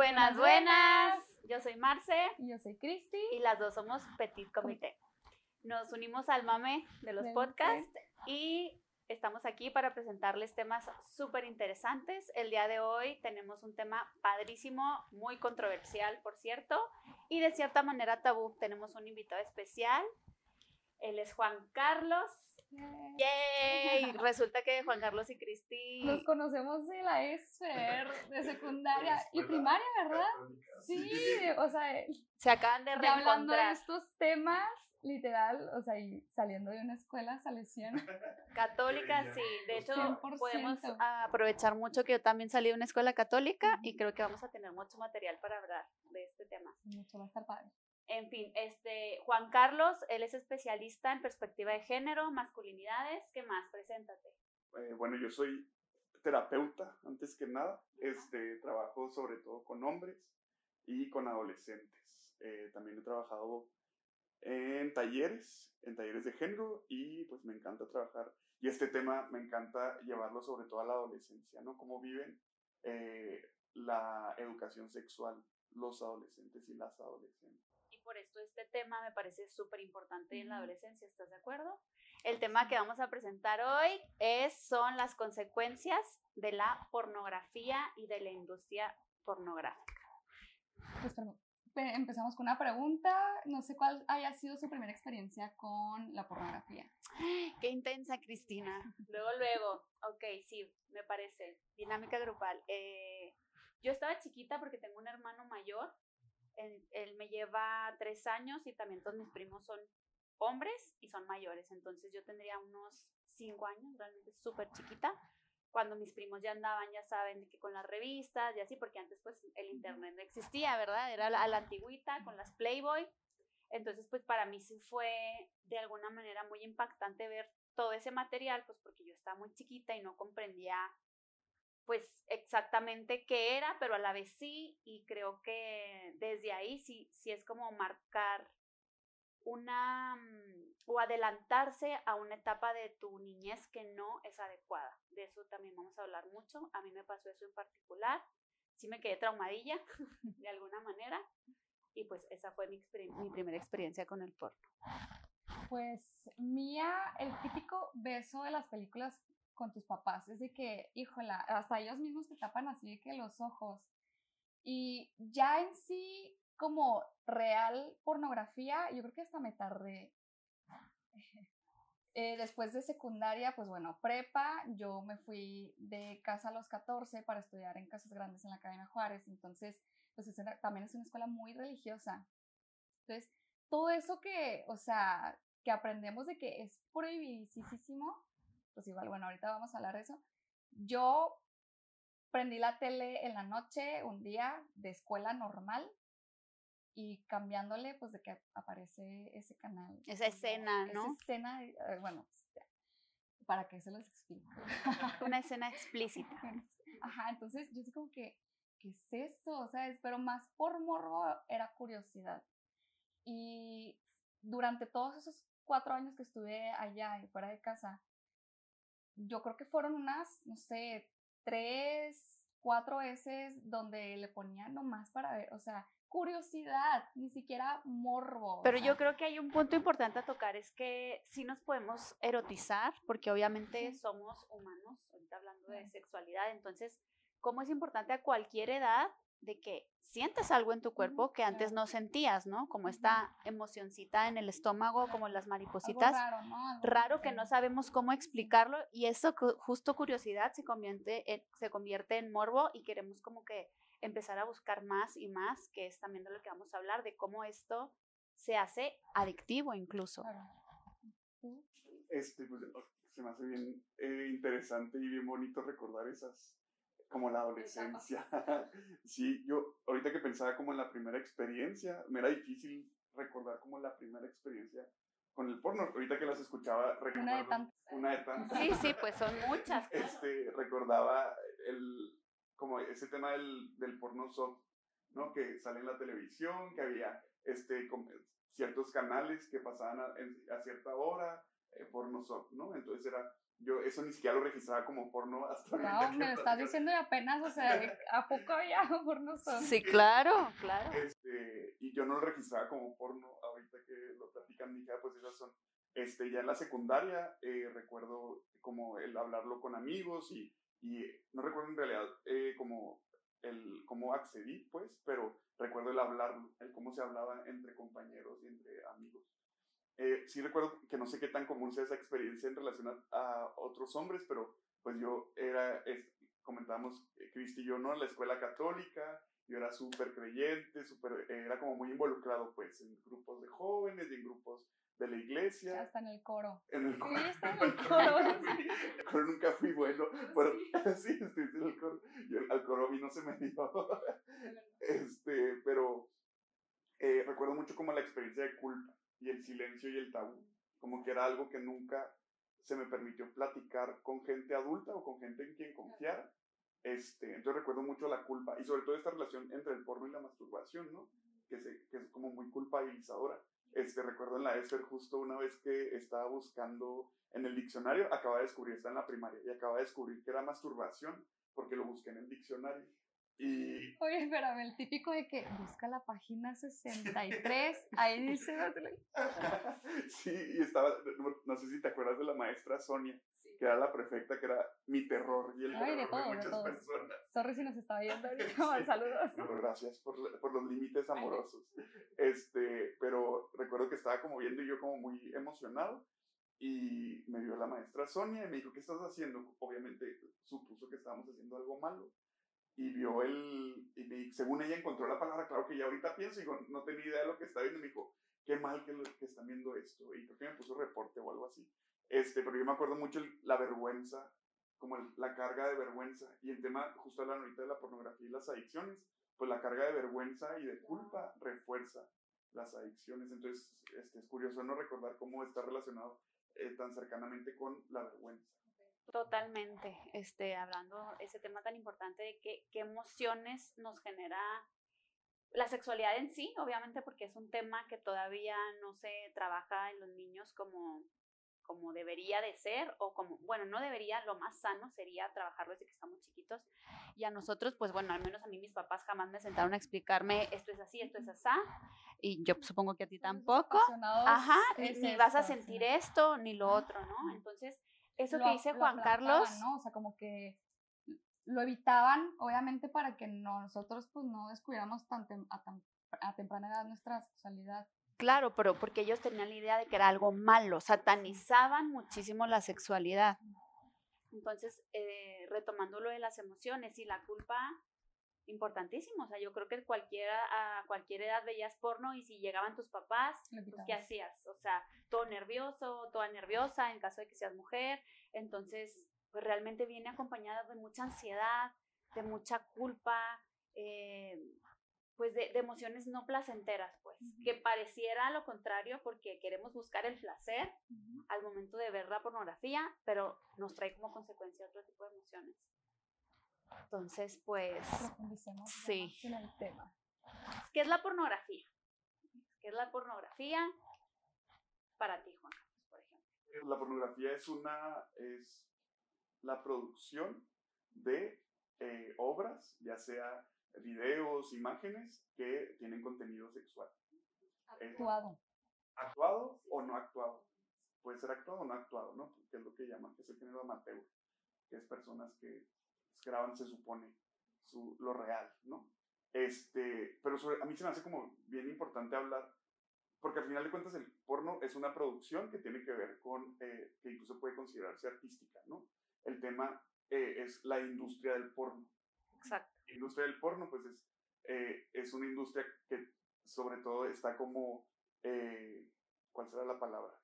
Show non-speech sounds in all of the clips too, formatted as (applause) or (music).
Buenas, buenas. Yo soy Marce. Y yo soy Cristi. Y las dos somos Petit Comité. Nos unimos al mame de los podcasts y estamos aquí para presentarles temas súper interesantes. El día de hoy tenemos un tema padrísimo, muy controversial, por cierto, y de cierta manera tabú. Tenemos un invitado especial. Él es Juan Carlos. ¡Yay! Resulta que Juan Carlos y Cristi. Nos conocemos de la ESFER, de secundaria y primaria, ¿verdad? Sí, o sea. Se acaban de reencontrar. hablando de estos temas, literal, o sea, y saliendo de una escuela salesiana. (laughs) Católica, sí. De hecho, podemos aprovechar mucho que yo también salí de una escuela católica y creo que vamos a tener mucho material para hablar de este tema. Mucho va a estar padre. En fin, este, Juan Carlos, él es especialista en perspectiva de género, masculinidades. ¿Qué más? Preséntate. Eh, bueno, yo soy terapeuta, antes que nada. Este, trabajo sobre todo con hombres y con adolescentes. Eh, también he trabajado en talleres, en talleres de género y pues me encanta trabajar. Y este tema me encanta llevarlo sobre todo a la adolescencia, ¿no? Cómo viven eh, la educación sexual los adolescentes y las adolescentes por esto este tema me parece súper importante en la adolescencia, ¿estás de acuerdo? El tema que vamos a presentar hoy es, son las consecuencias de la pornografía y de la industria pornográfica. Pues empezamos con una pregunta. No sé cuál haya sido su primera experiencia con la pornografía. (gasps) Qué intensa, Cristina. Luego, luego. Ok, sí, me parece. Dinámica grupal. Eh, yo estaba chiquita porque tengo un hermano mayor él, me lleva tres años y también todos mis primos son hombres y son mayores. Entonces yo tendría unos cinco años, realmente súper chiquita. Cuando mis primos ya andaban, ya saben, que con las revistas y así, porque antes pues el internet no existía, ¿verdad? Era a la antigüita con las Playboy. Entonces pues para mí sí fue de alguna manera muy impactante ver todo ese material, pues porque yo estaba muy chiquita y no comprendía pues exactamente qué era, pero a la vez sí, y creo que desde ahí sí, sí es como marcar una mm, o adelantarse a una etapa de tu niñez que no es adecuada. De eso también vamos a hablar mucho. A mí me pasó eso en particular. Sí me quedé traumadilla (laughs) de alguna manera y pues esa fue mi, mi primera experiencia con el porno. Pues mía, el típico beso de las películas con tus papás. Es de que, híjola, hasta ellos mismos te tapan así de que los ojos. Y ya en sí, como real pornografía, yo creo que hasta me tardé. Eh, después de secundaria, pues bueno, prepa, yo me fui de casa a los 14 para estudiar en Casas Grandes en la Academia Juárez, entonces, pues también es una escuela muy religiosa. Entonces, todo eso que, o sea, que aprendemos de que es prohibidísimo, pues igual, bueno, ahorita vamos a hablar de eso. Yo prendí la tele en la noche, un día de escuela normal, y cambiándole, pues de que aparece ese canal. Esa escena, ¿no? Esa escena, eh, bueno, para que se los explique. (laughs) Una escena (laughs) explícita. Ajá, entonces yo sé como que, ¿qué es esto? O sea, pero más por morbo era curiosidad. Y durante todos esos cuatro años que estuve allá y fuera de casa, yo creo que fueron unas, no sé, tres, cuatro veces donde le ponía nomás para ver, o sea, curiosidad, ni siquiera morbo. Pero yo creo que hay un punto importante a tocar, es que sí nos podemos erotizar, porque obviamente somos humanos, ahorita hablando de sexualidad, entonces, ¿cómo es importante a cualquier edad de que sientes algo en tu cuerpo que antes no sentías, ¿no? Como esta emocioncita en el estómago, como las maripositas. raro, ¿no? raro que no sabemos cómo explicarlo y eso justo curiosidad se convierte, en, se convierte en morbo y queremos como que empezar a buscar más y más, que es también de lo que vamos a hablar, de cómo esto se hace adictivo incluso. Este, pues, se me hace bien eh, interesante y bien bonito recordar esas como la adolescencia. (laughs) sí, yo ahorita que pensaba como en la primera experiencia, me era difícil recordar como la primera experiencia con el porno. Ahorita que las escuchaba, una de tantas. Una de tantas. Sí, sí, pues son muchas. (laughs) Este, recordaba el, como ese tema del, del porno soft, ¿no? Que sale en la televisión, que había este, ciertos canales que pasaban a, cierta hora, eh, porno soft, ¿no? Entonces era yo eso ni siquiera lo registraba como porno (laughs) hasta Wow, me lo estás diciendo y apenas, o sea, ¿a poco ya (laughs) porno son? Sí, claro, claro. Este, y yo no lo registraba como porno, ahorita que lo platican, mi pues esas son. Este, ya en la secundaria eh, recuerdo como el hablarlo con amigos y, y no recuerdo en realidad eh, como el cómo accedí, pues, pero recuerdo el hablarlo, el cómo se hablaba entre compañeros y entre amigos. Eh, sí recuerdo que no sé qué tan común sea esa experiencia en relación a, otros hombres, pero pues yo era, comentábamos, eh, Cristi y yo, ¿no? En la escuela católica, yo era súper creyente, super, era como muy involucrado pues en grupos de jóvenes y en grupos de la iglesia. Hasta en el coro. En el coro. Sí, está en (laughs) el coro. (laughs) el coro nunca fui bueno. (laughs) Pero, sí, estoy en el coro. Yo, al coro a mí no se me dio. este, pero eh, recuerdo mucho como la experiencia de culpa y el silencio y el tabú. Como que era algo que nunca se me permitió platicar con gente adulta o con gente en quien confiar. Este, entonces recuerdo mucho la culpa y sobre todo esta relación entre el porno y la masturbación, ¿no? Que, se, que es como muy culpabilizadora. Este, recuerdo en la ESER justo una vez que estaba buscando en el diccionario, acaba de descubrir, está en la primaria, y acaba de descubrir que era masturbación porque lo busqué en el diccionario. Y... Oye, espérame, el típico de que busca la página 63, (laughs) ahí dice... (laughs) sí, y estaba, no sé si te acuerdas de la maestra Sonia, que era la prefecta, que era mi terror y el Ay, de, todo, de muchas personas. Sorry si nos está viendo ahorita, (laughs) saludos. gracias por, por, los límites amorosos. Este, pero recuerdo que estaba como viendo y yo como muy emocionado y me vio la maestra Sonia y me dijo, ¿qué estás haciendo? Obviamente supuso que estábamos haciendo algo malo y vio el, y según ella encontró la palabra, claro que ya ahorita pienso, y no tenía idea de lo que estaba viendo, me dijo, qué mal que, están viendo esto, y creo que me puso reporte o algo así. Este, pero yo me acuerdo mucho la vergüenza, como la carga de vergüenza, y el tema, justo la ahorita de la pornografía y las adicciones, pues la carga de vergüenza y de culpa refuerza las adicciones, entonces este, es curioso no recordar cómo está relacionado eh, tan cercanamente con la vergüenza. Totalmente, este, hablando ese tema tan importante de qué, qué emociones nos genera la sexualidad en sí, obviamente porque es un tema que todavía no se trabaja en los niños como, como debería de ser o como, bueno, no debería, lo más sano sería trabajarlo desde que estamos chiquitos. Y a nosotros, pues bueno, al menos a mí mis papás jamás me sentaron a explicarme esto es así, esto es así. Y yo supongo que a ti tampoco. Ajá, ni, vas a sentir esto ni lo otro, ¿no? Entonces, eso que dice Juan Carlos. ¿no? O sea, como que lo evitaban, obviamente, para que nosotros pues no descuidáramos tan a, tan, a temprana edad nuestra sexualidad. Claro, pero porque ellos tenían la idea de que era algo malo, satanizaban muchísimo la sexualidad. Entonces, eh, retomando lo de las emociones y la culpa, importantísimo. O sea, yo creo que cualquiera, a cualquier edad veías porno y si llegaban tus papás, pues, ¿qué hacías? O sea, todo nervioso, toda nerviosa en caso de que seas mujer. Entonces, pues realmente viene acompañada de mucha ansiedad, de mucha culpa, eh, pues de, emociones no placenteras, pues, que pareciera lo contrario porque queremos buscar el placer al momento de ver la pornografía, pero nos trae como consecuencia otro tipo de emociones. Entonces, pues... sí. En el tema. ¿Qué es la pornografía? ¿Qué es la pornografía para ti, Juan por ejemplo? La pornografía es una... es la producción de eh, obras, ya sea videos, imágenes que tienen contenido sexual. Actuado. actuado o no actuado. Puede ser actuado o no actuado, ¿no? Que es lo que llaman, que es el género amateur, que es personas que graban, se supone, su, lo real, ¿no? Este, pero a mí se me hace como bien importante hablar, porque al final de cuentas el porno es una producción que tiene que ver con, eh, que incluso puede considerarse artística, ¿no? El tema eh, es la industria del porno. Exacto. La industria del porno, pues es, eh, es una industria que sobre todo está como, ¿cuál será la palabra?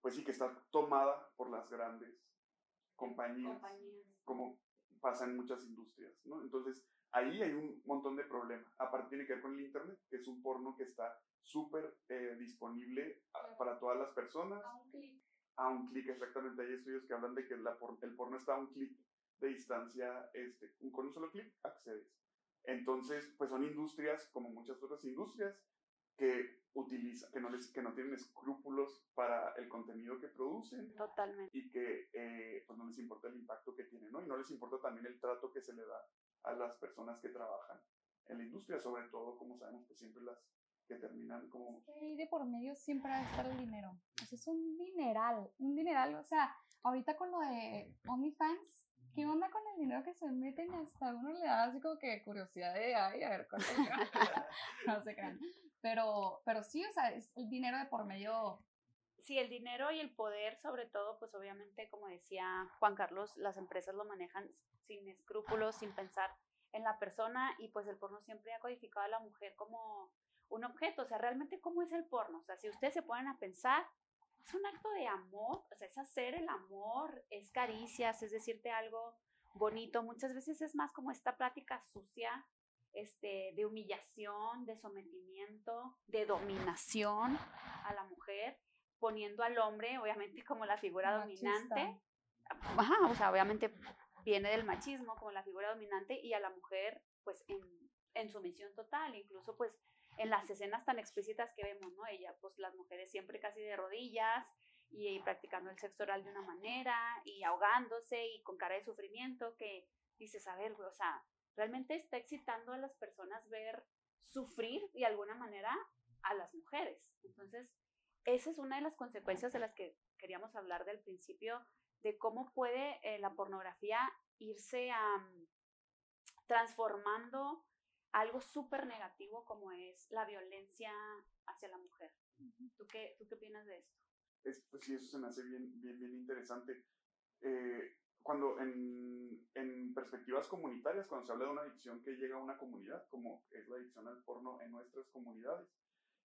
Pues sí, que está tomada por las grandes compañías, compañías. como pasa en muchas industrias, ¿no? Entonces, ahí hay un montón de problemas. Aparte tiene que ver con el Internet, que es un porno que está súper eh, disponible para todas las personas. A un clic. A un clic, exactamente. Hay estudios que hablan de que la el porno está a un clic de distancia, este, con un solo clic accedes. Entonces, pues son industrias, como muchas otras industrias, que utiliza, que no, les, que no tienen escrúpulos para el contenido que producen. Totalmente. Y que eh, pues no les importa el impacto que tienen, ¿no? Y no les importa también el trato que se le da a las personas que trabajan en la industria, sobre todo, como sabemos, que siempre las que terminan como... Es que ahí de por medio siempre va a estar el dinero. O sea, es un dineral, un dineral. O sea, ahorita con lo de OnlyFans, ¿qué onda con el dinero que se meten? Hasta uno le da así como que curiosidad de, ay, a ver cuánto (laughs) (laughs) No se crean. Pero, pero sí, o sea, es el dinero de por medio. Sí, el dinero y el poder, sobre todo, pues obviamente, como decía Juan Carlos, las empresas lo manejan sin escrúpulos, sin pensar en la persona y pues el porno siempre ha codificado a la mujer como un objeto, o sea, realmente cómo es el porno, o sea, si ustedes se ponen a pensar, es un acto de amor, o sea, es hacer el amor, es caricias, es decirte algo bonito, muchas veces es más como esta plática sucia, este, de humillación, de sometimiento, de dominación a la mujer, poniendo al hombre, obviamente, como la figura dominante. Ajá, o sea, obviamente viene del machismo como la figura dominante y a la mujer, pues, en, en sumisión total, incluso, pues, en las escenas tan explícitas que vemos, ¿no? Ella, pues las mujeres siempre casi de rodillas y, practicando el sexo oral de una manera y ahogándose y con cara de sufrimiento que dices, a ver, o sea, realmente está excitando a las personas ver sufrir de alguna manera a las mujeres. Entonces, esa es una de las consecuencias de las que queríamos hablar del principio, de cómo puede eh, la pornografía irse transformando algo súper negativo como es la violencia hacia la mujer. ¿Tú qué, ¿Tú qué opinas de esto? Es, pues sí, eso se me hace bien, bien, bien interesante. Eh, cuando en, en, perspectivas comunitarias, cuando se habla de una adicción que llega a una comunidad, como es la adicción al porno en nuestras comunidades,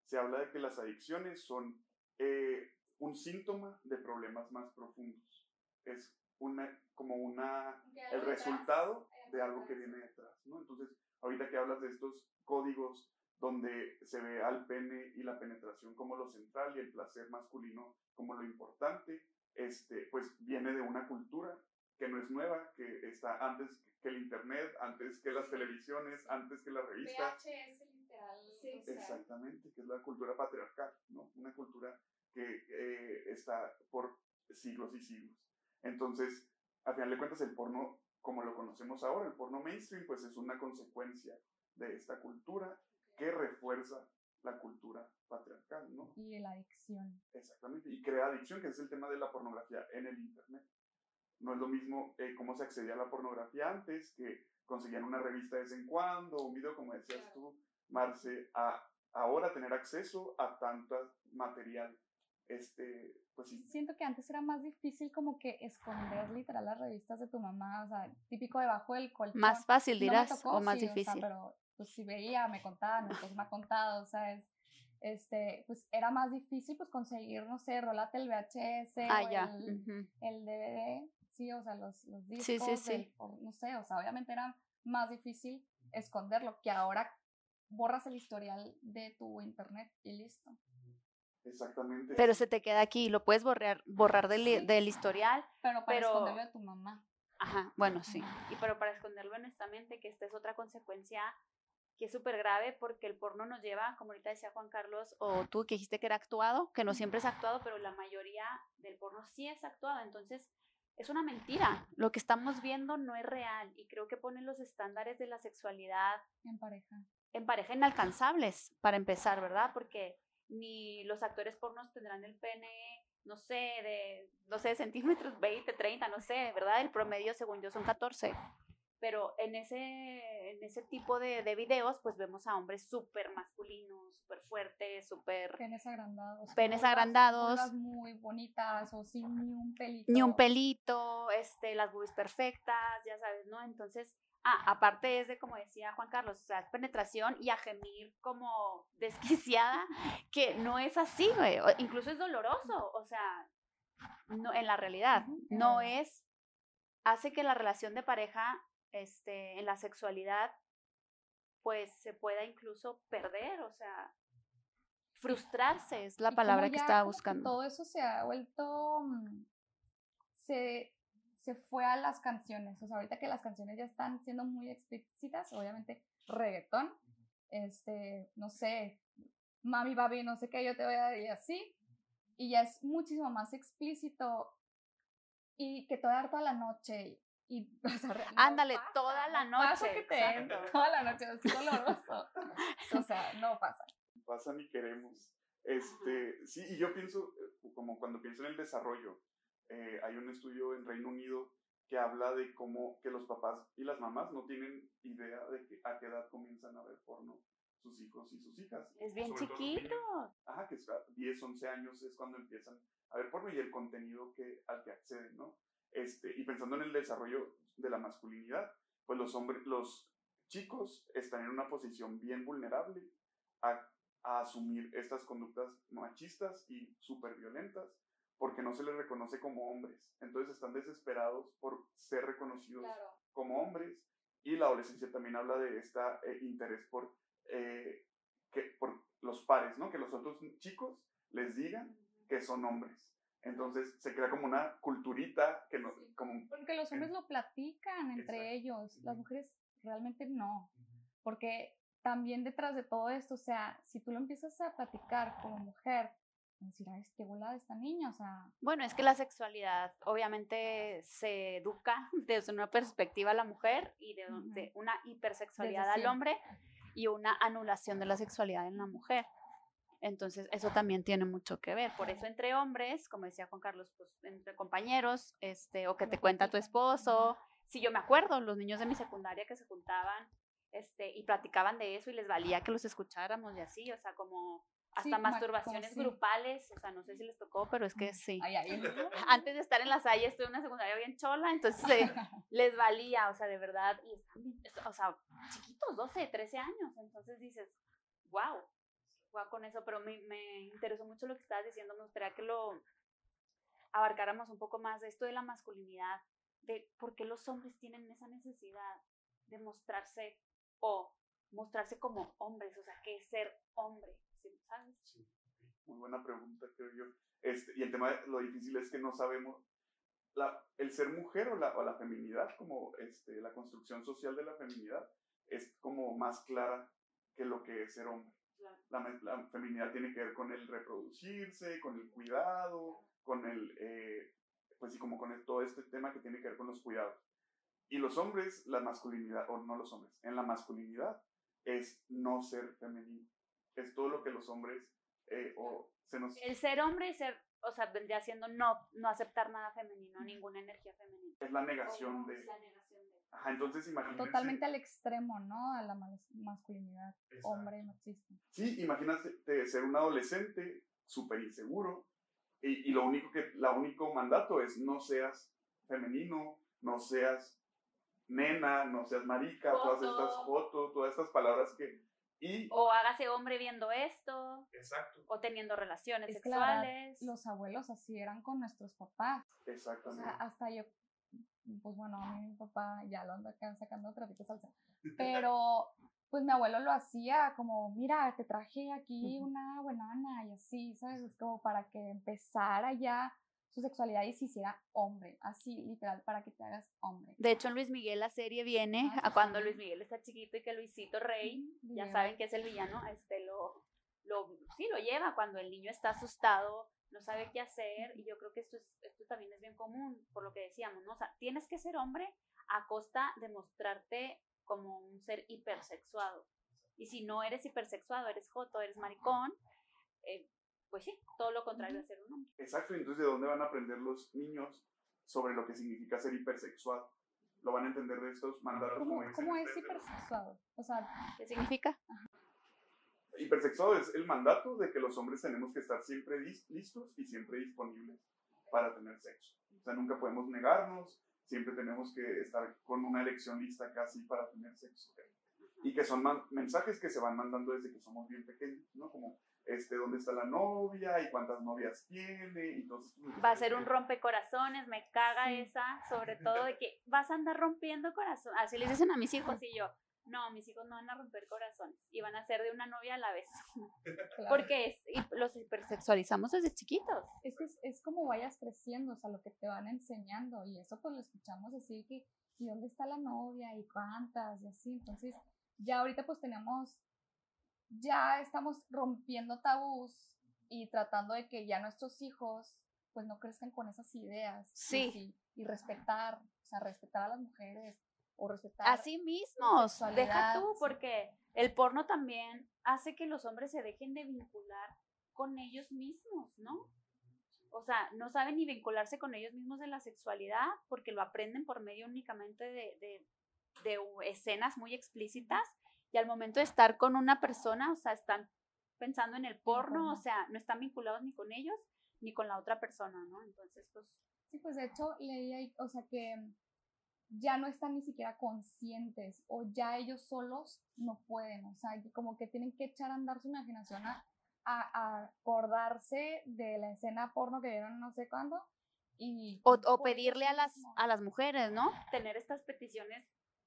se habla de que las adicciones son eh, un síntoma de problemas más profundos. Es una, como una, el resultado de algo que viene detrás, ¿no? Entonces, ahorita que hablas de estos códigos donde se ve al pene y la penetración como lo central y el placer masculino como lo importante, este, pues viene de una cultura que no es nueva, que está antes que el internet, antes que las televisiones, antes que la revista. VHS literal. Exactamente, que es la cultura patriarcal, ¿no? Una cultura que eh, está por siglos y siglos. Entonces, al final de cuentas, el porno como lo conocemos ahora, el porno mainstream, pues es una consecuencia de esta cultura que refuerza la cultura patriarcal, ¿no? Y la adicción. Exactamente, y crea adicción, que es el tema de la pornografía en el Internet. No es lo mismo eh, cómo se accedía a la pornografía antes, que conseguían una revista de vez en cuando, un video, como decías tú, Marce, a ahora tener acceso a tanto material este, pues sí. Siento que antes era más difícil como que esconder literal las revistas de tu mamá, o sea, típico debajo del colchón. Más fácil dirás o más difícil. pero pues si veía, me contaban, pues me ha contado, o sea, es, este, pues era más difícil pues conseguir, no sé, rolate el VHS ah, o ya. El, el, DVD, sí, o sea, los, los discos, sí, sí, sí. no sé, o sea, obviamente era más difícil esconderlo que ahora borras el historial de tu internet y listo. Exactamente. Pero se te queda aquí, lo puedes borrar, borrar del, del historial. Pero para esconderlo de tu mamá. Ajá, bueno, sí. Y pero para esconderlo honestamente, que esta es otra consecuencia que es súper grave porque el porno nos lleva, como ahorita decía Juan Carlos, o tú que dijiste que era actuado, que no siempre es actuado, pero la mayoría del porno sí es actuado. Entonces, es una mentira. Lo que estamos viendo no es real y creo que ponen los estándares de la sexualidad en pareja. En pareja inalcanzables, para empezar, ¿verdad? Porque ni los actores pornos tendrán el pene, no sé, de, no sé, centímetros, 20, 30, no sé, ¿verdad? El promedio, según yo, son 14. Pero en ese, en ese tipo de, de videos, pues vemos a hombres súper masculinos, súper fuertes, súper... Penes agrandados. Penes agrandados. muy bonitas o sin ni un pelito. Ni un pelito, este, las boobies perfectas, ya sabes, ¿no? Entonces, Ah, aparte es de, como decía Juan Carlos, o sea, penetración y a gemir como desquiciada, que no es así, güey. Incluso es doloroso, o sea, no, en la realidad, no es, hace que la relación de pareja, este, en la sexualidad, pues se pueda incluso perder, o sea, frustrarse es la palabra que estaba buscando. todo eso se ha vuelto, mm, se se fue a las canciones. O sea, ahorita que las canciones ya están siendo muy explícitas, obviamente reggaetón, este, no sé, mami, papi, no sé qué, yo te voy a y así. Y ya es muchísimo más explícito y que te voy a dar toda la noche. Y, (laughs) Ándale, toda la noche. Pasa que te (laughs) toda la noche, es doloroso. o sea, no pasa. (laughs) Pasa ni queremos. Este, sí, y yo pienso, eh, como cuando pienso en el desarrollo, eh, hay un estudio en Reino Unido que habla de cómo que los papás y las mamás no tienen idea de que, a qué edad comienzan a ver porno sus hijos y sus hijas. Es bien chiquito. ajá, que es 10, 11 años es cuando empiezan a ver porno y el contenido que, al que acceden, ¿no? Este, y pensando en el desarrollo de la masculinidad, pues los hombres, los chicos están en una posición bien vulnerable a, a asumir estas conductas machistas y súper violentas porque no se les reconoce como hombres. Entonces están desesperados por ser reconocidos como hombres. Y la adolescencia también habla de este interés por, eh, que, por los pares, ¿no? Que los otros chicos les digan que son hombres. Entonces se crea como una culturita que no... Como, porque los hombres lo platican entre ellos, las mujeres realmente no. Porque también detrás de todo esto, o sea, si tú lo empiezas a platicar como mujer, decir, ay, qué volada esta niña, o sea. Bueno, es que la sexualidad obviamente se educa (laughs) desde una perspectiva a la mujer y de, una hipersexualidad al hombre y una anulación de la sexualidad en la mujer. Entonces, eso también tiene mucho que ver. Por eso, entre hombres, como decía Juan Carlos, pues entre compañeros, este, o que te cuenta tu esposo. Si yo me acuerdo, los niños de mi secundaria que se juntaban este, y platicaban de eso y les valía que los escucháramos y así, o sea, como hasta masturbaciones grupales, o sea, no sé si les tocó, pero es que sí. (laughs) Antes de estar en la Salle estuve en una secundaria bien chola, entonces eh, (laughs) les valía, o sea, de verdad, y o sea, chiquitos, 12, 13 años, entonces dices, wow, wow con eso, pero me, me interesó mucho lo que estabas diciendo, me gustaría que lo abarcáramos un poco más de esto de la masculinidad, de por qué los hombres tienen esa necesidad de mostrarse o mostrarse como hombres, o sea, qué es ser hombre, Sí, muy buena pregunta, creo yo. Este, y el tema, de, lo difícil es que no sabemos el ser mujer o la, o la feminidad, como este, la construcción social de la feminidad, es como más clara que lo que es ser hombre. La, la, feminidad tiene que ver con el reproducirse, con el cuidado, con el, eh, pues sí, como con todo este tema que tiene que ver con los cuidados. Y los hombres, la masculinidad, o no los hombres, en la masculinidad es no ser femenino es todo lo que los hombres eh, o se nos... El ser hombre y ser, o sea, vendría siendo no, no aceptar nada femenino, ninguna energía femenina. Es la negación de... la negación de... Ajá, entonces imagínate... Totalmente al extremo, ¿no? A la masculinidad, hombre machista. Sí, imagínate ser un adolescente súper inseguro y, y, lo único que, la único mandato es no seas femenino, no seas nena, no seas marica, todas estas fotos, todas estas palabras que o hágase hombre viendo esto. Exacto. O teniendo relaciones sexuales. los abuelos así eran con nuestros papás. Exactamente. hasta yo, pues bueno, a mí mi papá ya lo anda sacando trapito salsa. Pero pues mi abuelo lo hacía como, mira, te traje aquí una buenana y así, ¿sabes? Como para que empezara ya su sexualidad y se hiciera hombre, así literal, para que te hagas hombre. De hecho, en Luis Miguel la serie viene ah, a cuando Luis Miguel está chiquito y que Luisito Rey, ya saben que es el villano, este lo, lo, sí, lo lleva cuando el niño está asustado, no sabe qué hacer, y yo creo que esto, es, esto también es bien común, por lo que decíamos, ¿no? O sea, tienes que ser hombre a costa de mostrarte como un ser hipersexuado. Y si no eres hipersexuado, eres joto, eres maricón, eh, pues sí, todo lo contrario de ser un hombre. Exacto, entonces ¿de dónde van a aprender los niños sobre lo que significa ser hipersexual? Lo van a entender de estos mandatos. ¿Cómo, ¿cómo es hipersexual? O sea, ¿qué significa? Hipersexual es el mandato de que los hombres tenemos que estar siempre listos y siempre disponibles para tener sexo. O sea, nunca podemos negarnos, siempre tenemos que estar con una elección lista casi para tener sexo. Y que son mensajes que se van mandando desde que somos bien pequeños, ¿no? Como este, dónde está la novia y cuántas novias tiene. Entonces, pues, Va a ser un rompecorazones, me caga esa, sobre todo de que vas a andar rompiendo corazones. Así les dicen a mis hijos y yo, no, mis hijos no van a romper corazones y van a ser de una novia a la vez. Porque es, y los hipersexualizamos desde chiquitos. Es que es, como vayas creciendo, o sea, lo que te van enseñando y eso pues lo escuchamos así que, ¿y dónde está la novia? ¿Y cuántas? Y así, entonces ya ahorita pues tenemos ya estamos rompiendo tabús y tratando de que ya nuestros hijos pues no crezcan con esas ideas. Sí. Y, respetar, o sea, respetar a las mujeres o respetar. A sí mismos. Deja tú, porque el porno también hace que los hombres se dejen de vincular con ellos mismos, ¿no? O sea, no saben ni vincularse con ellos mismos en la sexualidad porque lo aprenden por medio únicamente de, de, de escenas muy explícitas y al momento de estar con una persona, o sea, están pensando en el porno, o sea, no están vinculados ni con ellos ni con la otra persona, ¿no? Entonces, pues... Sí, pues de hecho leí o sea, que ya no están ni siquiera conscientes o ya ellos solos no pueden, o sea, como que tienen que echar a andar su imaginación a, acordarse de la escena porno que vieron no sé cuándo y... O, o pedirle a las, a las mujeres, ¿no? Tener estas peticiones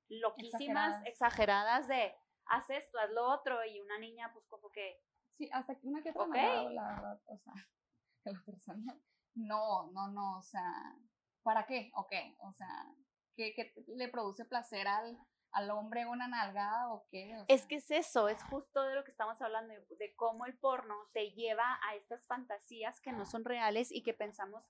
loquísimas, exageradas, de haz esto, haz lo otro, y una niña pues como que... Sí, hasta que una que otra okay. la verdad, o sea, (laughs) que la persona, no, no, no, o sea, ¿para qué? Ok, o sea, ¿qué, qué le produce placer al, al hombre una nalgada o qué? es que es eso, es justo de lo que estamos hablando, de, de, cómo el porno te lleva a estas fantasías que no son reales y que pensamos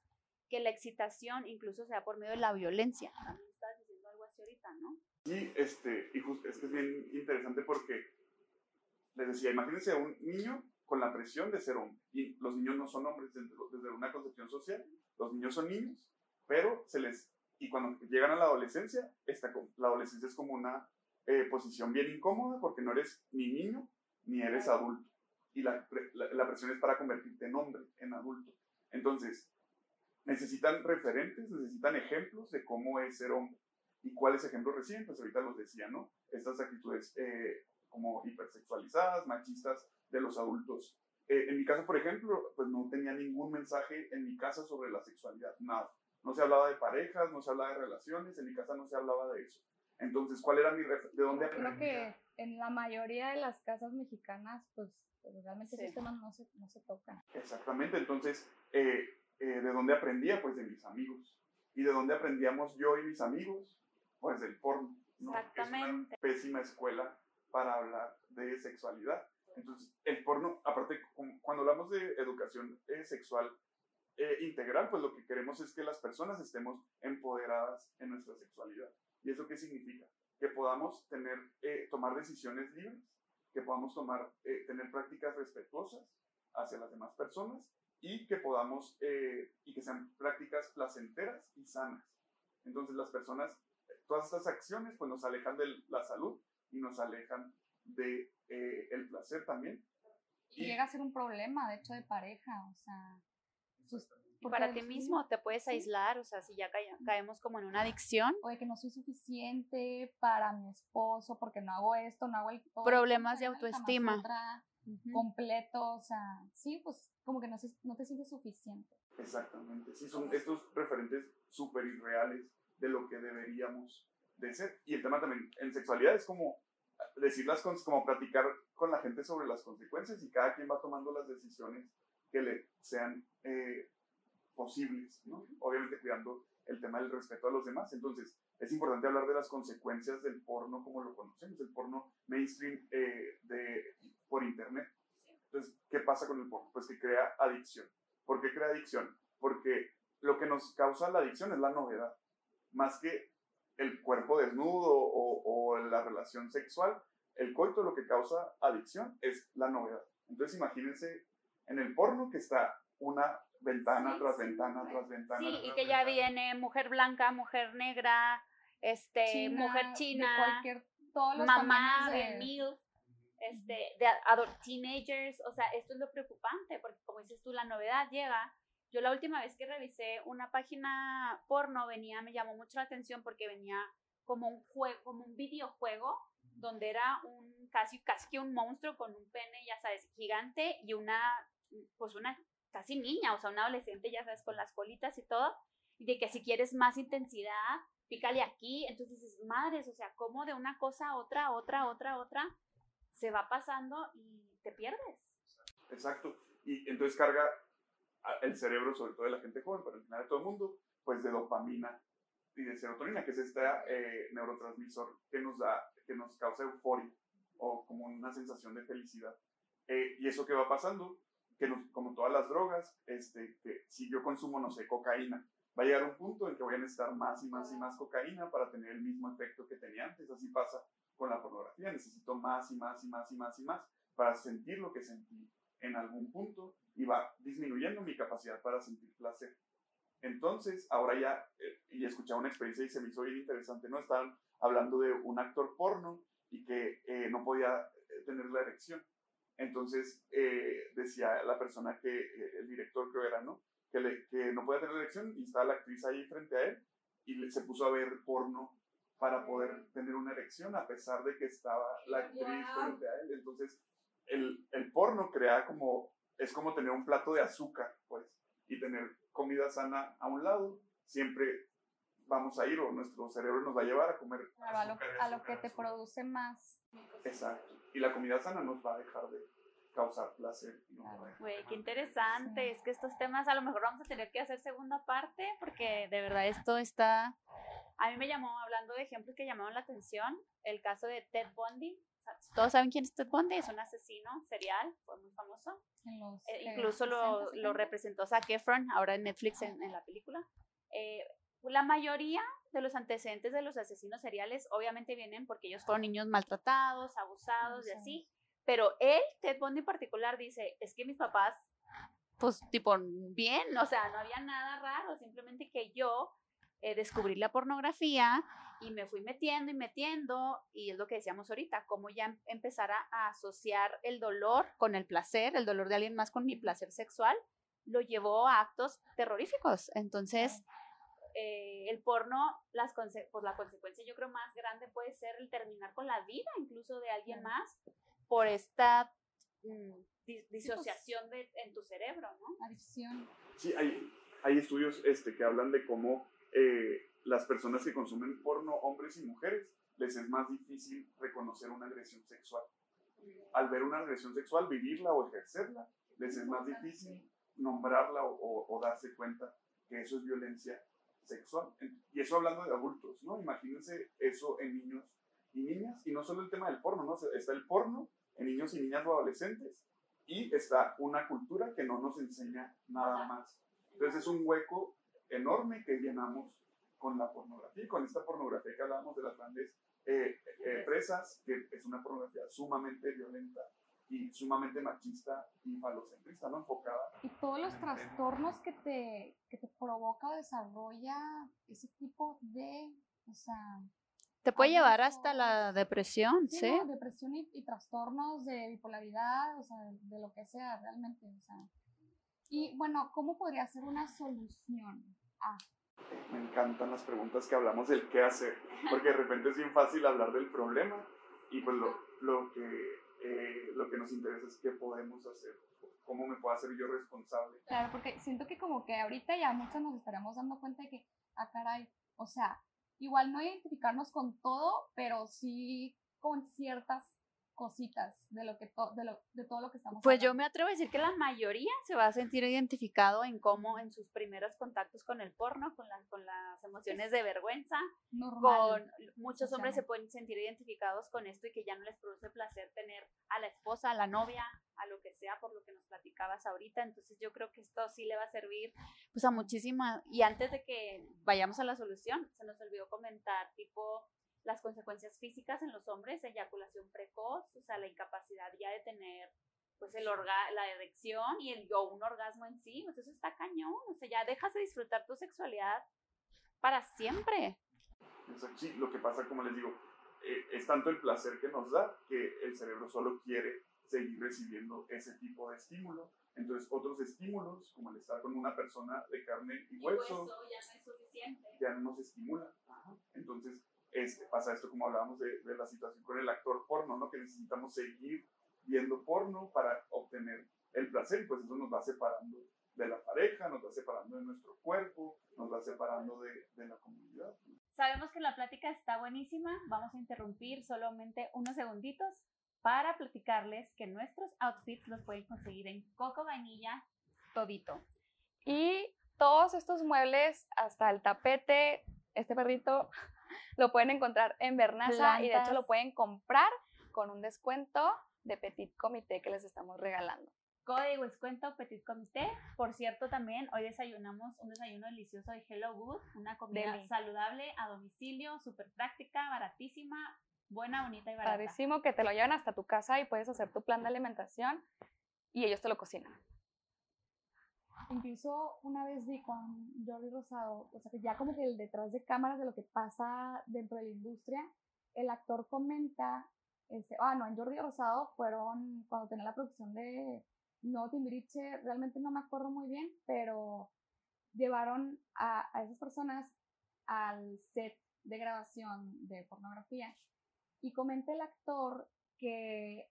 que la excitación incluso sea por medio de la violencia. También estás diciendo algo así ahorita, ¿no? Y, este, y justo, es que es bien interesante porque les decía, imagínense a un niño con la presión de ser hombre. Y los niños no son hombres desde, una concepción social, los niños son niños, pero se les... Y cuando llegan a la adolescencia, esta, la adolescencia es como una eh, posición bien incómoda porque no eres ni niño ni eres adulto. Y la, la, la presión es para convertirte en hombre, en adulto. Entonces, necesitan referentes, necesitan ejemplos de cómo es ser hombre. ¿Y cuáles ejemplos reciben? Pues ahorita los decía, ¿no? Estas actitudes eh, como hipersexualizadas, machistas de los adultos. Eh, en mi caso, por ejemplo, pues no tenía ningún mensaje en mi casa sobre la sexualidad, nada. No se hablaba de parejas, no se hablaba de relaciones, en mi casa no se hablaba de eso. Entonces, ¿cuál era mi ¿De dónde aprendí? Creo que en la mayoría de las casas mexicanas, pues, pues realmente esos temas no se, no se tocan. Exactamente, entonces, eh, ¿de dónde aprendía? Pues de mis amigos. ¿Y de dónde aprendíamos yo y mis amigos? pues del porno. Exactamente. Es una pésima escuela para hablar de sexualidad. Entonces, el porno, aparte, cuando hablamos de educación eh, sexual eh, integral, pues lo que queremos es que las personas estemos empoderadas en nuestra sexualidad. ¿Y eso qué significa? Que podamos tener, eh, tomar decisiones libres, que podamos tomar, tener prácticas respetuosas hacia las demás personas y que podamos, y que sean prácticas placenteras y sanas. Entonces las personas todas estas acciones pues nos alejan de la salud y nos alejan de eh, el placer también. Y, llega a ser un problema, de hecho, de pareja, o sea... para ti mismo te puedes aislar, o sea, si ya caemos como en una adicción. O de que no soy suficiente para mi esposo porque no hago esto, no hago el... Problemas de autoestima. Completo, o sea, sí, pues como que no, no te sientes suficiente. Exactamente, sí, son estos referentes súper irreales de lo que deberíamos de ser. Y el tema también en sexualidad es como decir las como platicar con la gente sobre las consecuencias y cada quien va tomando las decisiones que le sean eh, posibles, ¿no? Obviamente cuidando el tema del respeto a los demás. Entonces, es importante hablar de las consecuencias del porno como lo conocemos, el porno mainstream eh, de, por internet. Entonces, ¿qué pasa con el porno? Pues que crea adicción. ¿Por qué crea adicción? Porque lo que nos causa la adicción es la novedad más que el cuerpo desnudo o, la relación sexual, el coito lo que causa adicción es la novedad. Entonces imagínense en el porno que está una ventana tras ventana tras ventana. Sí, y que ya viene mujer blanca, mujer negra, este, mujer china, cualquier, todos mamá de, mil, este, de teenagers, o sea, esto es lo preocupante, porque como dices tú, la novedad llega. Yo la última vez que revisé una página porno venía, me llamó mucho la atención porque venía como un juego, como un videojuego donde era un casi casi que un monstruo con un pene, ya sabes, gigante y una pues una casi niña, o sea, una adolescente, ya sabes, con las colitas y todo, y de que si quieres más intensidad, pícale aquí, entonces dices, madres, o sea, como de una cosa a otra, otra, otra, otra, se va pasando y te pierdes. Exacto. Y entonces carga el cerebro, sobre todo de la gente joven, pero al final de todo el mundo, pues de dopamina y de serotonina, que es este neurotransmisor que nos da, que nos causa euforia. o como una sensación de felicidad. Eh, y eso que va pasando, que como todas las drogas, este, que si yo consumo, no sé, cocaína, va a llegar un punto en que voy a necesitar más y más y más cocaína para tener el mismo efecto que tenía antes. Así pasa con la pornografía. Necesito más y más y más y más y más para sentir lo que sentí en algún punto y va disminuyendo mi capacidad para sentir placer. Entonces, ahora ya, eh, y escuchaba una experiencia y se me hizo bien interesante, ¿no? Estaban hablando de un actor porno y que eh, no podía eh, tener la erección. Entonces, decía la persona que, el director creo era, ¿no? Que, le, que no podía tener erección y estaba la actriz ahí frente a él y se puso a ver porno para poder tener una erección a pesar de que estaba la actriz frente a él. Entonces, el, el porno crea como, es como tener un plato de azúcar, pues, y tener comida sana a un lado, siempre vamos a ir o nuestro cerebro nos va a llevar a comer. a, lo, que te produce más. Exacto. Y la comida sana nos va a dejar de causar placer. Güey, qué interesante. Es que estos temas a lo mejor vamos a tener que hacer segunda parte porque de verdad esto está... A mí me llamó, hablando de ejemplos que llamaron la atención, el caso de Ted Bundy. Todos saben quién es Ted Bundy, es un asesino serial, fue muy famoso. Eh, incluso lo, lo, representó Zac Efron ahora en Netflix en, en la película. Eh, la mayoría de los antecedentes de los asesinos seriales obviamente vienen porque ellos fueron niños maltratados, abusados y así. Pero él, Ted Bundy en particular, dice, es que mis papás, pues tipo, bien, o sea, no había nada raro, simplemente que yo eh, descubrí la pornografía y me fui metiendo y metiendo, y es lo que decíamos ahorita, cómo ya em, empezar a, asociar el dolor con el placer, el dolor de alguien más con mi placer sexual, lo llevó a actos terroríficos. Entonces, eh, el porno, las pues la consecuencia yo creo más grande puede ser el terminar con la vida incluso de alguien más por esta mm, pues disociación de, en tu cerebro, ¿no? Adicción. Sí, hay, hay estudios este, que hablan de cómo eh, las personas que consumen porno, hombres y mujeres, les es más difícil reconocer una agresión sexual. Al ver una agresión sexual, vivirla o ejercerla, les es más difícil nombrarla o, darse cuenta que eso es violencia sexual. Y eso hablando de adultos, ¿no? Imagínense eso en niños y niñas, y no solo el tema del porno, ¿no? Está el porno en niños y niñas o adolescentes, y está una cultura que no nos enseña nada más. Entonces es un hueco enorme que llenamos con la pornografía, con esta pornografía que hablábamos de las grandes eh, eh, presas, que es una pornografía sumamente violenta y sumamente machista y falocentrista, ¿no? Enfocada. Y todos los trastornos que te, que te provoca o desarrolla ese tipo de, o sea... Te puede llevar hasta la depresión, ¿sí? ¿sí? Depresión y, y, trastornos de bipolaridad, o sea, de lo que sea realmente, o sea. Y bueno, ¿cómo podría ser una solución a me encantan las preguntas que hablamos del qué hacer, porque de repente es bien fácil hablar del problema y pues lo, lo que, eh, lo que nos interesa es qué podemos hacer, cómo me puedo hacer yo responsable. Claro, porque siento que como que ahorita ya muchos nos estaremos dando cuenta de que, ah, caray, o sea, igual no identificarnos con todo, pero sí con ciertas cositas de lo que de, lo, de todo lo que estamos Pues yo me atrevo a decir que la mayoría se va a sentir identificado en cómo en sus primeros contactos con el porno, con, las con las emociones de vergüenza, con muchos hombres se pueden sentir identificados con esto y que ya no les produce placer tener a la esposa, a la novia, a lo que sea, por lo que nos platicabas ahorita. Entonces yo creo que esto sí le va a servir pues a muchísimas. Y antes de que vayamos a la solución, se nos olvidó comentar tipo las consecuencias físicas en los hombres, eyaculación precoz, o sea, la incapacidad ya de tener pues el orga la erección y el o un orgasmo en sí, pues eso está cañón, o sea, ya dejas de disfrutar tu sexualidad para siempre. Sí, lo que pasa, como les digo, eh, es tanto el placer que nos da que el cerebro solo quiere seguir recibiendo ese tipo de estímulo. Entonces, otros estímulos, como el estar con una persona de carne y hueso, ya no es suficiente. Ya no nos estimula. Entonces, este, pasa esto como hablábamos de, de, la situación con el actor porno, ¿no? Que necesitamos seguir viendo porno para obtener el placer pues eso nos va separando de la pareja, nos va separando de nuestro cuerpo, nos va separando de, de la comunidad. Sabemos que la plática está buenísima, vamos a interrumpir solamente unos segunditos para platicarles que nuestros outfits los pueden conseguir en Coco Vainilla Todito. Y todos estos muebles, hasta el tapete, este perrito lo pueden encontrar en Bernaza y de hecho lo pueden comprar con un descuento de Petit Comité que les estamos regalando. Código descuento Petit Comité. Por cierto, también hoy desayunamos un desayuno delicioso de Hello Good, una comida saludable a domicilio, súper práctica, baratísima, buena, bonita y barata. Padrísimo que te lo llevan hasta tu casa y puedes hacer tu plan de alimentación y ellos te lo cocinan. Incluso una vez vi con Jordi Rosado, o sea que ya como que el detrás de cámaras de lo que pasa dentro de la industria, el actor comenta, este, ah, no, en Jordi Rosado fueron cuando tenía la producción de No Timbiriche, realmente no me acuerdo muy bien, pero llevaron a, a esas personas al set de grabación de pornografía y comenta el actor que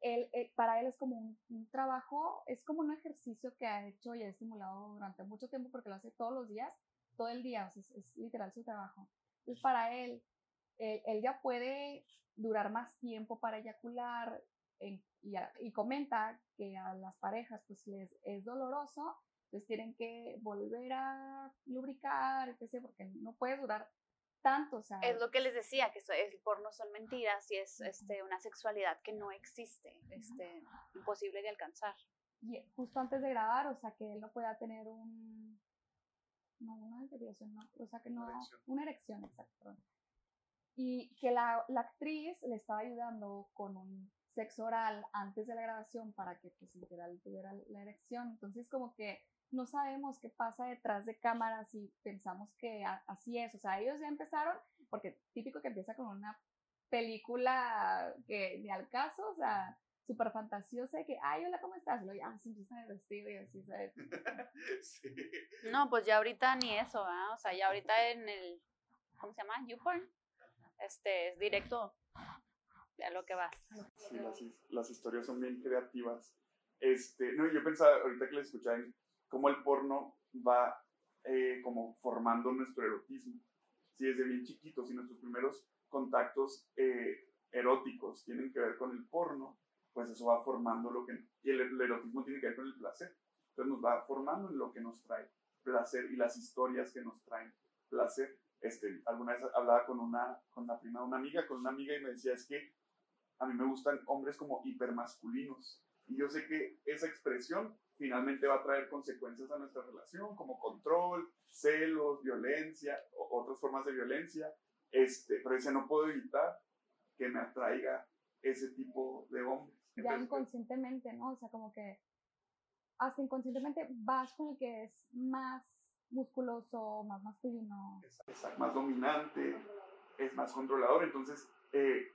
él, eh, para él es como un, trabajo, es como un ejercicio que ha hecho y ha estimulado durante mucho tiempo porque lo hace todos los días, todo el día, es, literal su trabajo. Entonces para él, él, ya puede durar más tiempo para eyacular y, y, comenta que a las parejas pues les es doloroso, pues tienen que volver a lubricar, etc., porque no puede durar es lo que les decía, que el porno son mentiras y es este, una sexualidad que no existe, este, imposible de alcanzar. Y justo antes de grabar, o sea, que él no pueda tener un, no, una erección, no, o sea, que no, una erección, exacto. Y que la, la actriz le estaba ayudando con un sexo oral antes de la grabación para que pues literal tuviera la erección. Entonces como que no sabemos qué pasa detrás de cámaras y pensamos que así es. O sea, ellos ya empezaron, porque típico que empieza con una película que ni al caso, o sea, súper fantasiosa, que, ay, hola, ¿cómo estás? Y luego ya se empiezan a vestir y así, ¿sabes? (laughs) sí. No, pues ya ahorita ni eso, ¿ah? O sea, ya ahorita en el, ¿cómo se llama? YouPorn. Este, es directo a lo que vas. Sí, las, las historias son bien creativas. Este, no, yo pensaba, ahorita que les escuchaba, cómo el porno va eh, como formando nuestro erotismo. Si desde bien chiquitos, si nuestros primeros contactos eh, eróticos tienen que ver con el porno, pues eso va formando lo que... Y el, erotismo tiene que ver con el placer. Entonces nos va formando en lo que nos trae placer y las historias que nos traen placer. Este, alguna vez hablaba con una, con la prima de una amiga, con una amiga y me decía, es que a mí me gustan hombres como hipermasculinos. Y yo sé que esa expresión finalmente va a traer consecuencias a nuestra relación, como control, celos, violencia, o otras formas de violencia. Este, pero ese no puedo evitar que me atraiga ese tipo de hombres. ya pues, inconscientemente, ¿no? O sea, como que hasta inconscientemente vas con el que es más musculoso, más masculino. Es, más dominante, es más controlador. Entonces, eh,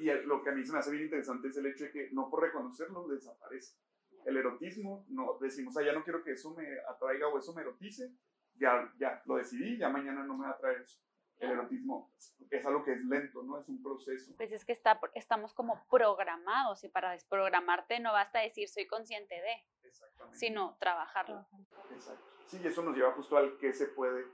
y lo que a mí se me hace bien interesante es el hecho de que no por reconocerlo desaparece el erotismo, no decimos, ah, ya no quiero que eso me atraiga o eso me erotice, ya, ya lo decidí, ya mañana no me va a atraer eso. El erotismo es algo que es lento, ¿no? Es un proceso. Pues es que está, estamos como programados y para desprogramarte no basta decir soy consciente de, sino trabajarlo. Exacto. Sí, y eso nos lleva justo al qué se puede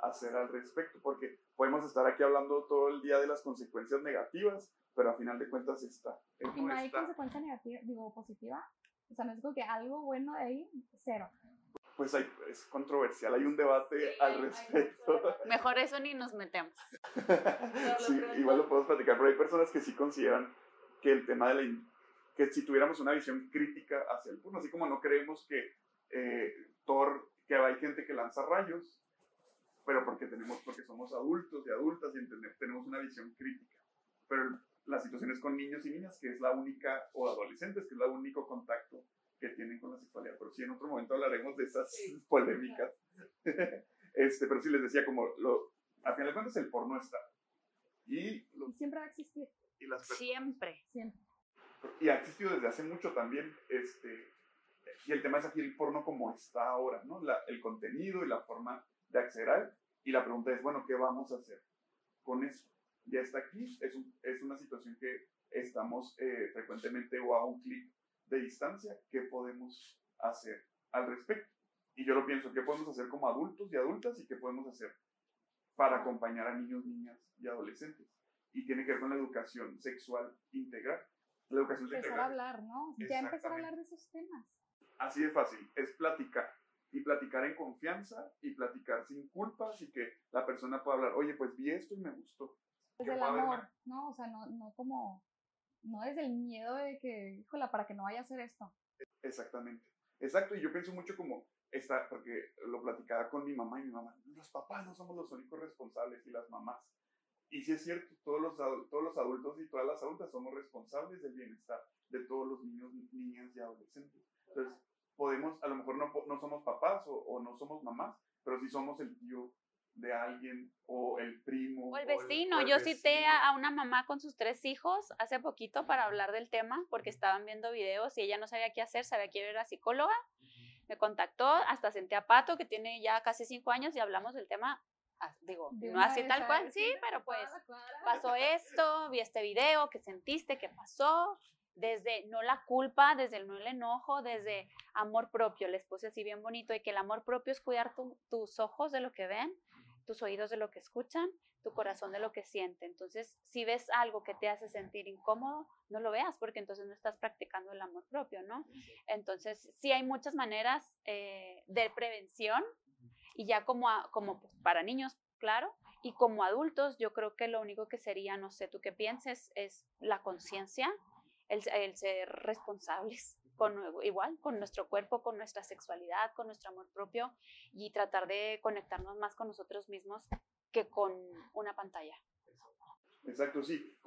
hacer al respecto, porque podemos estar aquí hablando todo el día de las consecuencias negativas, pero a final de cuentas está. ¿Y no hay consecuencia negativa, digo, positiva? O sea, no es como que algo bueno de ahí, cero. Pues hay, es controversial, hay un debate al respecto. Mejor eso ni nos metemos. (laughs) sí, igual lo podemos platicar, pero hay personas que sí consideran que el tema de la... que si tuviéramos una visión crítica hacia el porno, así como no creemos que eh, Thor, que hay gente que lanza rayos, pero porque tenemos, porque somos adultos y adultas y tenemos una visión crítica. Pero las situaciones con niños y niñas, que es la única, o adolescentes, que es el único contacto que tienen con la sexualidad. Pero sí, en otro momento hablaremos de esas (laughs) polémicas. (laughs) este, pero sí les decía, como, lo, al final de cuentas, el porno está. Y, siempre va a existir. Y siempre. Siempre. Y ha existido desde hace mucho también. Este, y el tema es aquí el porno como está ahora, ¿no? La, el contenido y la forma de acceder a él. Y la pregunta es, bueno, ¿qué vamos a hacer con eso? Ya está aquí. Es, es una situación que estamos eh, frecuentemente o a un clic de distancia. ¿Qué podemos hacer al respecto? Y yo lo pienso, ¿qué podemos hacer como adultos y adultas y qué podemos hacer para acompañar a niños, niñas y adolescentes? Y tiene que ver con la educación sexual integral. La educación empezar integral. a hablar, ¿no? Ya empezar a hablar de esos temas. Así de fácil, es platicar y platicar en confianza y platicar sin culpas y que la persona pueda hablar, oye, pues vi esto y me gustó desde el amor, ¿no? O sea, no, no como no desde el miedo de que, híjola, para que no vaya a hacer esto. Exactamente. Exacto, y yo pienso mucho como esta, porque lo platicaba con mi mamá y mi mamá, los papás no somos los únicos responsables y las mamás. Y sí es cierto, todos los, todos los adultos y todas las adultas somos responsables del bienestar de todos los niños, niñas y adolescentes. Entonces, podemos, a lo mejor no, no somos papás o, o, no somos mamás, pero sí somos el tío de alguien o el primo. O el vecino. Yo cité a una mamá con sus tres hijos hace poquito para hablar del tema porque estaban viendo videos y ella no sabía qué hacer, sabía que era psicóloga. Me contactó, hasta senté a Pato, que tiene ya casi cinco años, y hablamos del tema digo, no así tal cual, sí, pero pues pasó esto, vi este video, ¿qué sentiste? ¿Qué pasó? Desde no la culpa, desde el no el enojo, desde amor propio. Les puse así bien bonito y que el amor propio es cuidar tus ojos de lo que ven, tus oídos de lo que escuchan, tu corazón de lo que siente. Entonces, si ves algo que te hace sentir incómodo, no lo veas porque entonces no estás practicando el amor propio, ¿no? Entonces, sí hay muchas maneras eh, de prevención y ya como, como para niños, claro, y como adultos, yo creo que lo único que sería, no sé, tú qué pienses, es la conciencia, el, el, ser responsables con, igual, con nuestro cuerpo, con nuestra sexualidad, con nuestro amor propio y tratar de conectarnos más con nosotros mismos que con una pantalla. Exacto, sí.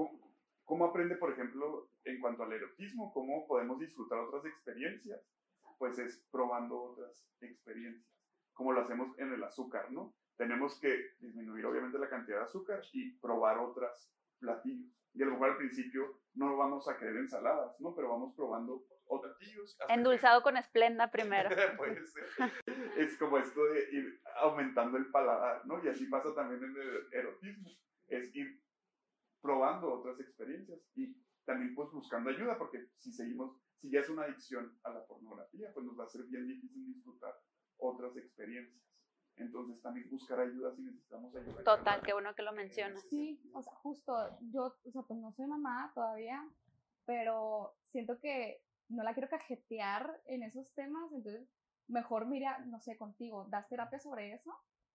¿Cómo, aprende, por ejemplo, en cuanto al erotismo? ¿Cómo podemos disfrutar otras experiencias? Pues es probando otras experiencias, como lo hacemos en el azúcar, ¿no? Tenemos que disminuir obviamente la cantidad de azúcar y probar otras platillos. Y a lo mejor al principio no vamos a querer ensaladas, ¿no? Pero vamos probando Endulzado con esplenda primero. (laughs) Puede ser. Es como esto de ir aumentando el paladar, ¿no? Y así pasa también en el erotismo. Es ir probando otras experiencias y también pues buscando ayuda, porque si seguimos, si ya es una adicción a la pornografía, pues nos va a ser bien difícil disfrutar otras experiencias. Entonces también buscar ayuda si necesitamos ayuda. Total, qué bueno que lo mencionas. Sí, o sea, justo, yo, o sea, pues no soy mamá todavía, pero siento que no la quiero cajetear en esos temas, entonces mejor mira, no sé, contigo, ¿das terapia sobre eso?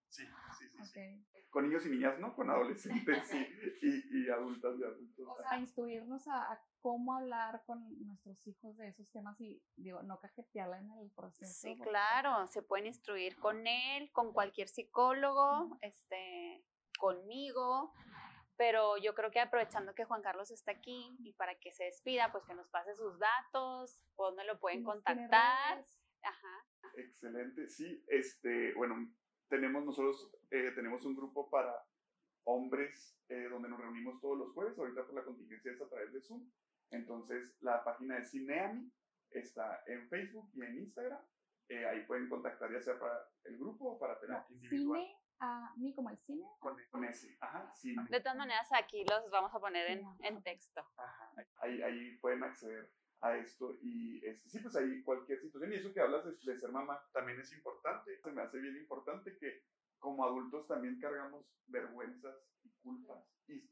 Sí, sí, sí. sí. Con niños y niñas, ¿no? Con adolescentes sí, y, y adultas y adultos. O sea, instruirnos a, cómo hablar con nuestros hijos de esos temas y, digo, no cajetearla en el proceso. Sí, claro, se pueden instruir con él, con cualquier psicólogo, este, conmigo, pero yo creo que aprovechando que Juan Carlos está aquí y para que se despida, pues que nos pase sus datos, dónde lo pueden contactar. Ajá. Excelente, sí, este, bueno, tenemos nosotros, eh, tenemos un grupo para hombres eh, donde nos reunimos todos los jueves, ahorita por la contingencia es a través de Zoom, entonces la página de Cineami está en Facebook y en Instagram, eh, ahí pueden contactar ya sea para el grupo o para terapia individual a mí como el cine. Con, ese, ajá, cine. De todas maneras, aquí los vamos a poner en, en texto. Ajá, ahí, ahí pueden acceder a esto y este, sí, pues ahí cualquier situación. Y eso que hablas de, de, ser mamá también es importante. Se me hace bien importante que como adultos también cargamos vergüenzas y culpas. Y,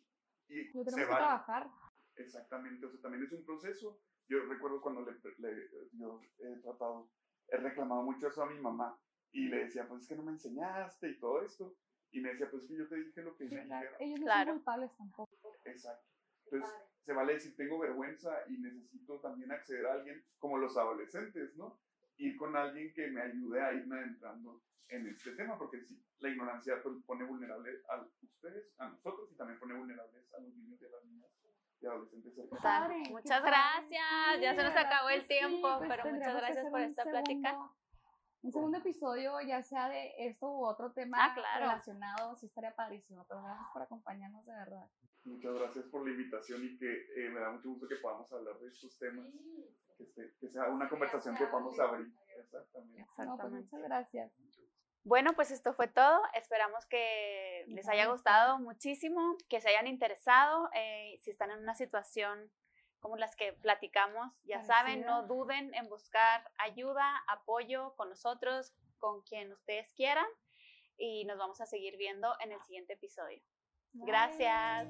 y Lo tenemos que trabajar. Exactamente, o sea, también es un proceso. Yo recuerdo cuando le, le, yo he tratado, he reclamado mucho eso a mi mamá y le decía, pues es que no me enseñaste y todo esto. Y me decía, pues es que yo te dije lo que me claro. Ellos no son culpables tampoco. Exacto. Entonces, se vale decir, tengo vergüenza y necesito también acceder a alguien como los adolescentes, ¿no? Ir con alguien que me ayude a irme adentrando en este tema, porque sí, la ignorancia pues, pone vulnerables a ustedes, a nosotros y también pone vulnerables a los niños y a las niñas y adolescentes. muchas gracias, ya se nos acabó el tiempo, pues pero muchas gracias por esta plática un segundo episodio, ya sea de esto u otro tema ah, claro. relacionado, sí estaría padrísimo. Pero gracias por acompañarnos de verdad. Muchas gracias por la invitación y que eh, me da mucho gusto que podamos hablar de estos temas. Que, que, sea una conversación que podamos abrir. Exactamente. Exactamente. No, pues muchas gracias. Bueno, pues esto fue todo. Esperamos que les haya gustado muchísimo, que se hayan interesado. Eh, si están en una situación como las que platicamos. Ya saben, no duden en buscar ayuda, apoyo con nosotros, con quien ustedes quieran. Y nos vamos a seguir viendo en el siguiente episodio. Gracias.